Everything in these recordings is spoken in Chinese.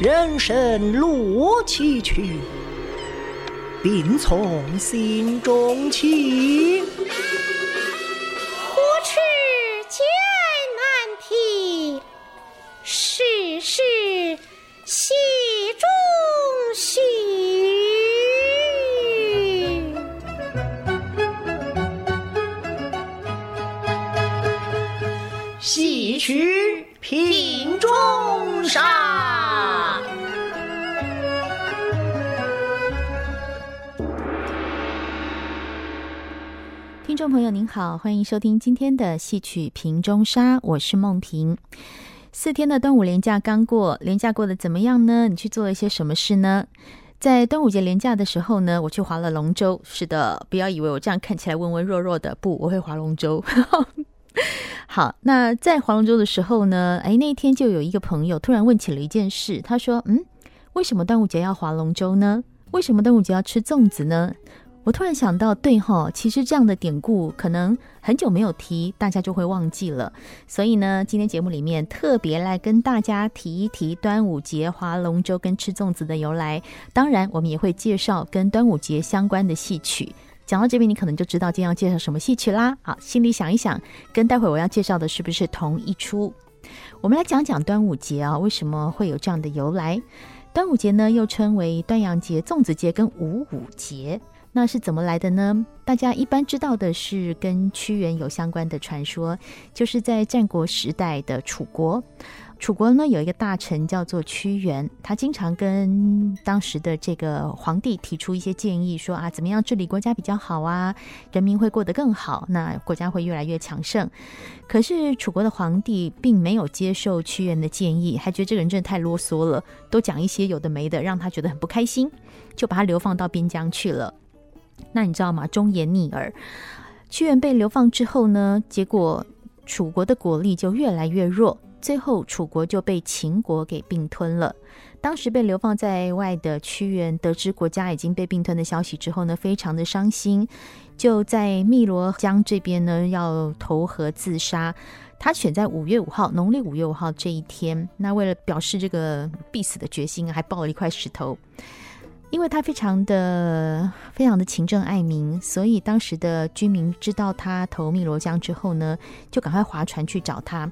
人生路崎岖，病从心中起。听众朋友您好，欢迎收听今天的戏曲瓶中沙，我是梦萍。四天的端午连假刚过，连假过得怎么样呢？你去做了一些什么事呢？在端午节连假的时候呢，我去划了龙舟。是的，不要以为我这样看起来温温弱弱的，不，我会划龙舟。好，那在划龙舟的时候呢，哎，那一天就有一个朋友突然问起了一件事，他说：“嗯，为什么端午节要划龙舟呢？为什么端午节要吃粽子呢？”我突然想到，对哈，其实这样的典故可能很久没有提，大家就会忘记了。所以呢，今天节目里面特别来跟大家提一提端午节划龙舟跟吃粽子的由来。当然，我们也会介绍跟端午节相关的戏曲。讲到这边，你可能就知道今天要介绍什么戏曲啦。好，心里想一想，跟待会我要介绍的是不是同一出？我们来讲讲端午节啊，为什么会有这样的由来？端午节呢，又称为端阳节、粽子节跟五五节。那是怎么来的呢？大家一般知道的是跟屈原有相关的传说，就是在战国时代的楚国。楚国呢，有一个大臣叫做屈原，他经常跟当时的这个皇帝提出一些建议，说啊，怎么样治理国家比较好啊，人民会过得更好，那国家会越来越强盛。可是楚国的皇帝并没有接受屈原的建议，还觉得这个人真的太啰嗦了，都讲一些有的没的，让他觉得很不开心，就把他流放到边疆去了。那你知道吗？忠言逆耳，屈原被流放之后呢，结果楚国的国力就越来越弱，最后楚国就被秦国给并吞了。当时被流放在外的屈原得知国家已经被并吞的消息之后呢，非常的伤心，就在汨罗江这边呢要投河自杀。他选在五月五号，农历五月五号这一天，那为了表示这个必死的决心，还抱了一块石头。因为他非常的非常的勤政爱民，所以当时的居民知道他投汨罗江之后呢，就赶快划船去找他。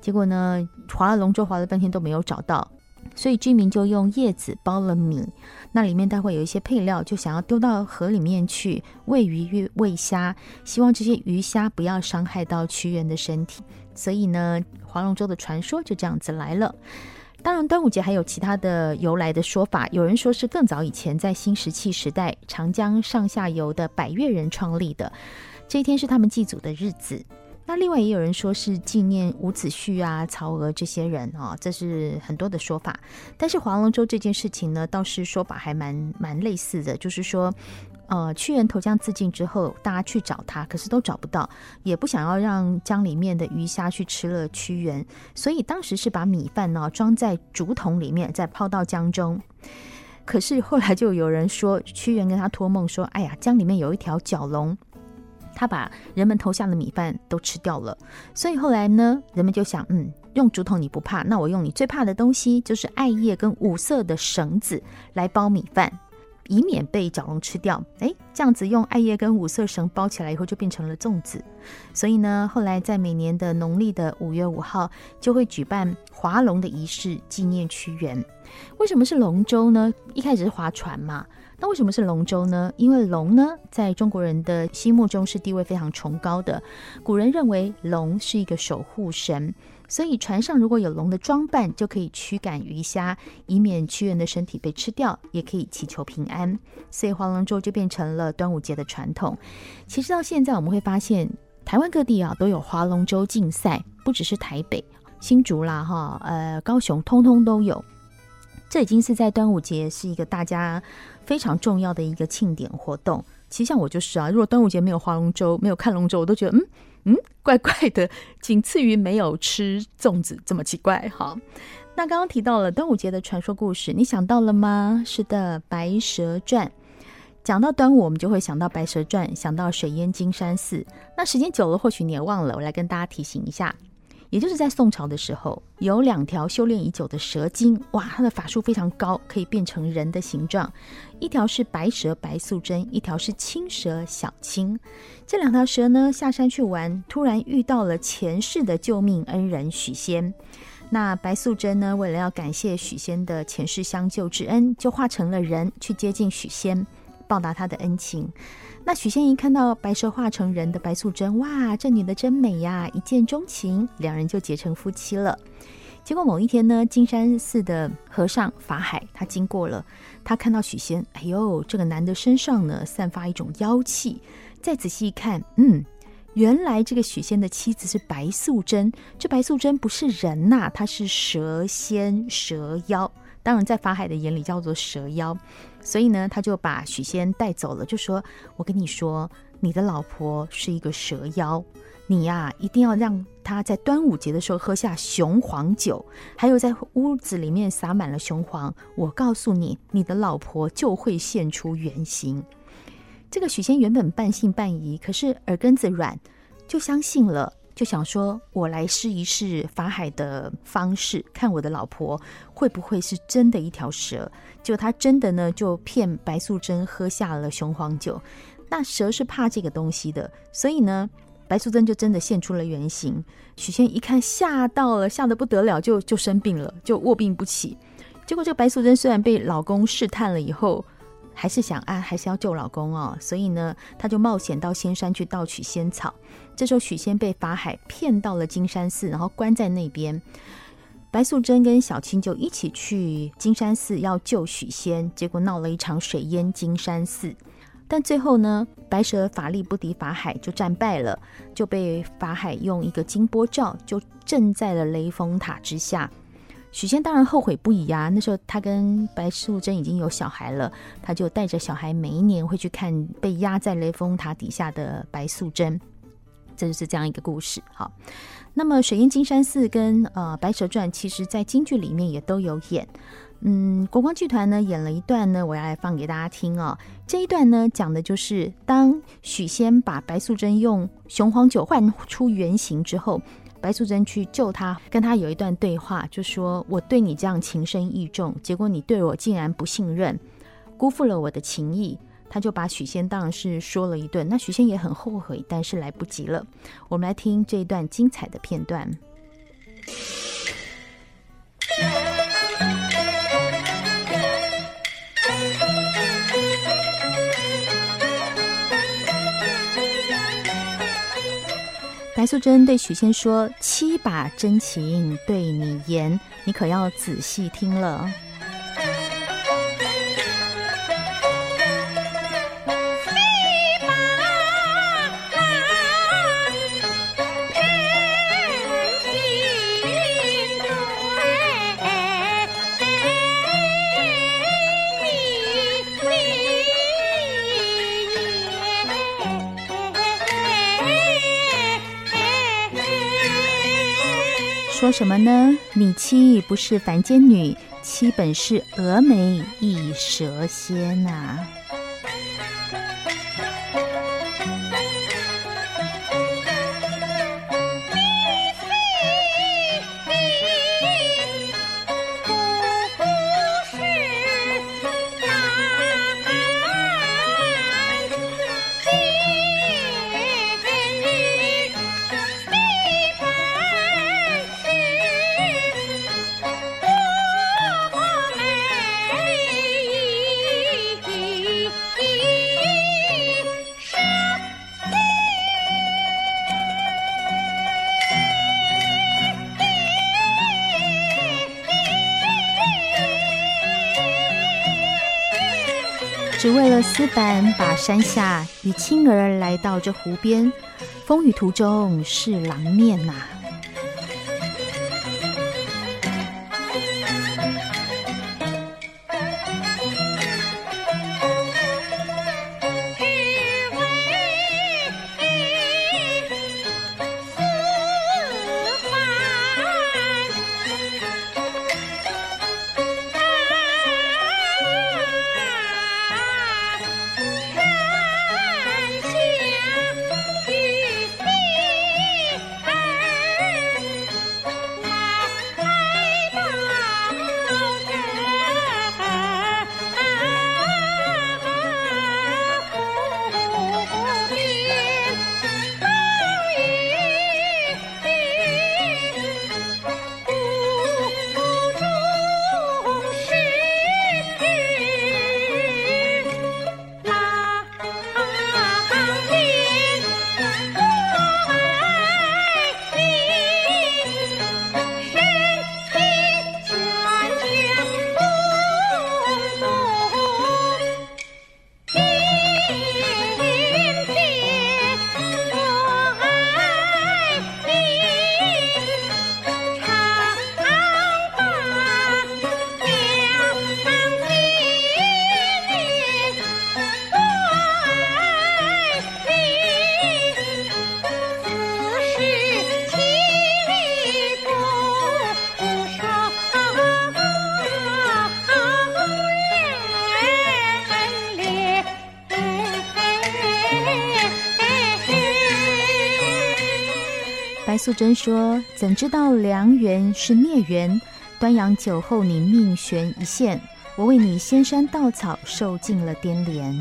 结果呢，划了龙舟，划了半天都没有找到，所以居民就用叶子包了米，那里面待会有一些配料，就想要丢到河里面去喂鱼、喂虾，希望这些鱼虾不要伤害到屈原的身体。所以呢，划龙舟的传说就这样子来了。当然，端午节还有其他的由来的说法。有人说是更早以前，在新石器时代，长江上下游的百越人创立的，这一天是他们祭祖的日子。那另外也有人说是纪念伍子胥啊、曹娥这些人啊、哦，这是很多的说法。但是划龙舟这件事情呢，倒是说法还蛮蛮类似的，就是说。呃，屈原投江自尽之后，大家去找他，可是都找不到，也不想要让江里面的鱼虾去吃了屈原，所以当时是把米饭呢装在竹筒里面，再抛到江中。可是后来就有人说，屈原跟他托梦说：“哎呀，江里面有一条蛟龙，他把人们投下的米饭都吃掉了。”所以后来呢，人们就想，嗯，用竹筒你不怕，那我用你最怕的东西，就是艾叶跟五色的绳子来包米饭。以免被蛟龙吃掉，哎，这样子用艾叶跟五色绳包起来以后，就变成了粽子。所以呢，后来在每年的农历的五月五号，就会举办划龙的仪式，纪念屈原。为什么是龙舟呢？一开始是划船嘛，那为什么是龙舟呢？因为龙呢，在中国人的心目中是地位非常崇高的，古人认为龙是一个守护神。所以船上如果有龙的装扮，就可以驱赶鱼虾，以免屈原的身体被吃掉，也可以祈求平安。所以划龙舟就变成了端午节的传统。其实到现在我们会发现，台湾各地啊都有划龙舟竞赛，不只是台北、新竹啦，哈，呃，高雄通通都有。这已经是在端午节是一个大家非常重要的一个庆典活动。其实像我就是啊，如果端午节没有划龙舟，没有看龙舟，我都觉得嗯。嗯，怪怪的，仅次于没有吃粽子这么奇怪。好，那刚刚提到了端午节的传说故事，你想到了吗？是的，《白蛇传》。讲到端午，我们就会想到《白蛇传》，想到水淹金山寺。那时间久了，或许你也忘了，我来跟大家提醒一下。也就是在宋朝的时候，有两条修炼已久的蛇精，哇，它的法术非常高，可以变成人的形状。一条是白蛇白素贞，一条是青蛇小青。这两条蛇呢，下山去玩，突然遇到了前世的救命恩人许仙。那白素贞呢，为了要感谢许仙的前世相救之恩，就化成了人去接近许仙，报答他的恩情。那许仙一看到白蛇化成人的白素贞，哇，这女的真美呀，一见钟情，两人就结成夫妻了。结果某一天呢，金山寺的和尚法海他经过了，他看到许仙，哎呦，这个男的身上呢散发一种妖气，再仔细一看，嗯，原来这个许仙的妻子是白素贞，这白素贞不是人呐，她是蛇仙蛇妖。当然，在法海的眼里叫做蛇妖，所以呢，他就把许仙带走了，就说：“我跟你说，你的老婆是一个蛇妖，你呀一定要让她在端午节的时候喝下雄黄酒，还有在屋子里面撒满了雄黄。我告诉你，你的老婆就会现出原形。”这个许仙原本半信半疑，可是耳根子软，就相信了。就想说，我来试一试法海的方式，看我的老婆会不会是真的一条蛇。结果他真的呢，就骗白素贞喝下了雄黄酒。那蛇是怕这个东西的，所以呢，白素贞就真的现出了原形。许仙一看，吓到了，吓得不得了，就就生病了，就卧病不起。结果这个白素贞虽然被老公试探了以后，还是想啊，还是要救老公哦，所以呢，他就冒险到仙山去盗取仙草。这时候，许仙被法海骗到了金山寺，然后关在那边。白素贞跟小青就一起去金山寺要救许仙，结果闹了一场水淹金山寺。但最后呢，白蛇法力不敌法海，就战败了，就被法海用一个金波罩就镇在了雷峰塔之下。许仙当然后悔不已啊！那时候他跟白素贞已经有小孩了，他就带着小孩每一年会去看被压在雷峰塔底下的白素贞。这就是这样一个故事。好，那么《水淹金山寺》跟呃《白蛇传》，其实在京剧里面也都有演。嗯，国光剧团呢演了一段呢，我要来放给大家听哦。这一段呢讲的就是当许仙把白素贞用雄黄酒换出原形之后，白素贞去救他，跟他有一段对话，就说：“我对你这样情深意重，结果你对我竟然不信任，辜负了我的情谊。”他就把许仙当然是说了一顿，那许仙也很后悔，但是来不及了。我们来听这一段精彩的片段。白素贞对许仙说：“七把真情对你言，你可要仔细听了。”说什么呢？你妻不是凡间女，妻本是峨眉一蛇仙呐、只为了丝板把山下，与青儿来到这湖边，风雨途中是狼面呐、素贞说：“怎知道良缘是孽缘？端阳酒后你命悬一线，我为你仙山道草受尽了颠连。”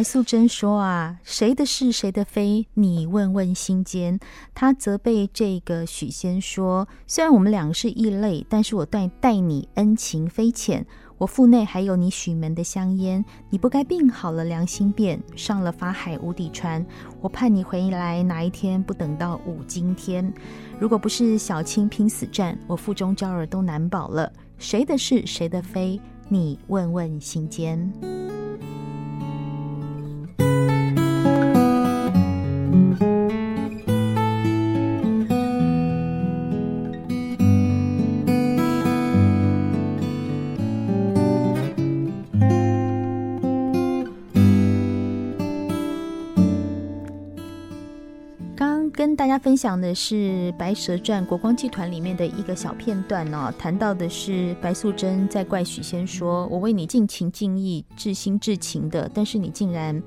白素贞说：“啊，谁的是谁的非？你问问心间。”他责备这个许仙说：“虽然我们两个是异类，但是我待待你恩情非浅。我腹内还有你许门的香烟，你不该病好了良心变，上了法海无底船。我盼你回来哪一天，不等到五更天。如果不是小青拼死战，我腹中娇儿都难保了。谁的是谁的非？你问问心间。”享的是《白蛇传》国光剧团里面的一个小片段哦，谈到的是白素贞在怪许仙说：“我为你尽情尽意、至心至情的，但是你竟然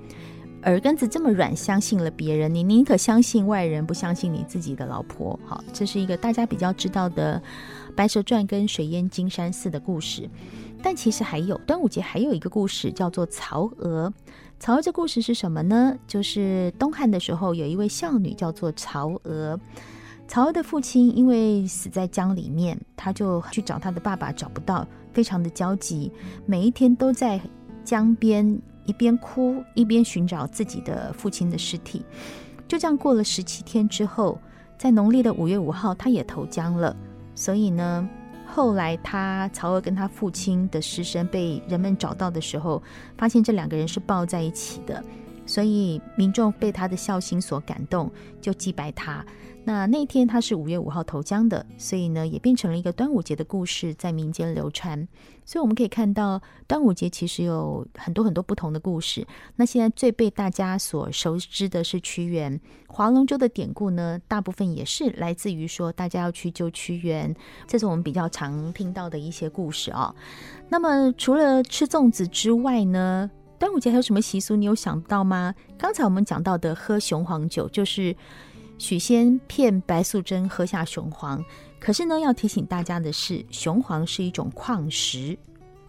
耳根子这么软，相信了别人。你宁可相信外人，不相信你自己的老婆。”好，这是一个大家比较知道的《白蛇传》跟水淹金山寺的故事。但其实还有端午节还有一个故事，叫做曹娥。曹娥这故事是什么呢？就是东汉的时候，有一位孝女叫做曹娥。曹娥的父亲因为死在江里面，他就去找他的爸爸，找不到，非常的焦急，每一天都在江边一边哭一边寻找自己的父亲的尸体。就这样过了十七天之后，在农历的五月五号，他也投江了。所以呢，后来，他曹娥跟他父亲的尸身被人们找到的时候，发现这两个人是抱在一起的，所以民众被他的孝心所感动，就祭拜他。那那天他是五月五号投江的，所以呢，也变成了一个端午节的故事，在民间流传。所以我们可以看到，端午节其实有很多很多不同的故事。那现在最被大家所熟知的是屈原，划龙舟的典故呢，大部分也是来自于说大家要去救屈原，这是我们比较常听到的一些故事、哦。那么除了吃粽子之外呢，端午节还有什么习俗？你有想到吗？刚才我们讲到的喝雄黄酒，就是。许仙骗白素贞喝下雄黄，可是呢，要提醒大家的是，雄黄是一种矿石。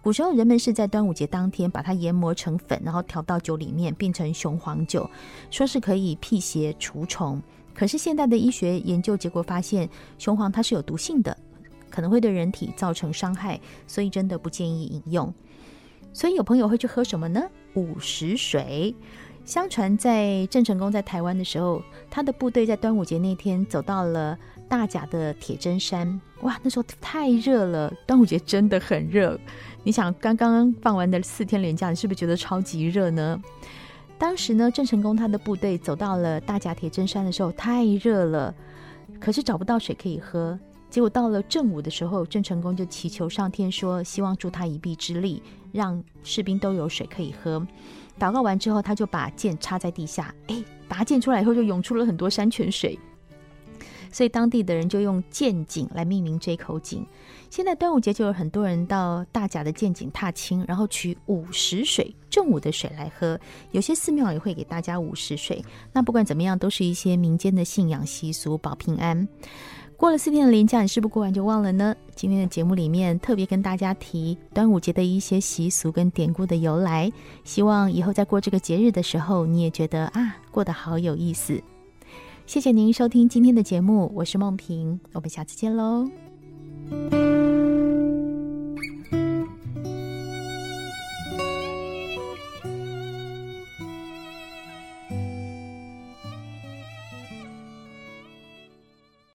古时候人们是在端午节当天把它研磨成粉，然后调到酒里面，变成雄黄酒，说是可以辟邪除虫。可是现代的医学研究结果发现，雄黄它是有毒性的，可能会对人体造成伤害，所以真的不建议饮用。所以有朋友会去喝什么呢？午时水。相传在郑成功在台湾的时候，他的部队在端午节那天走到了大甲的铁砧山。哇，那时候太热了，端午节真的很热。你想，刚刚放完的四天连假，你是不是觉得超级热呢？当时呢，郑成功他的部队走到了大甲铁砧山的时候，太热了，可是找不到水可以喝。结果到了正午的时候，郑成功就祈求上天说，希望助他一臂之力，让士兵都有水可以喝。祷告完之后，他就把剑插在地下，哎，拔剑出来以后就涌出了很多山泉水，所以当地的人就用剑井来命名这口井。现在端午节就有很多人到大甲的剑井踏青，然后取午时水，正午的水来喝。有些寺庙也会给大家午时水。那不管怎么样，都是一些民间的信仰习俗，保平安。过了四天的年假，你是不是过完就忘了呢？今天的节目里面特别跟大家提端午节的一些习俗跟典故的由来，希望以后在过这个节日的时候，你也觉得啊，过得好有意思。谢谢您收听今天的节目，我是梦萍，我们下次见喽。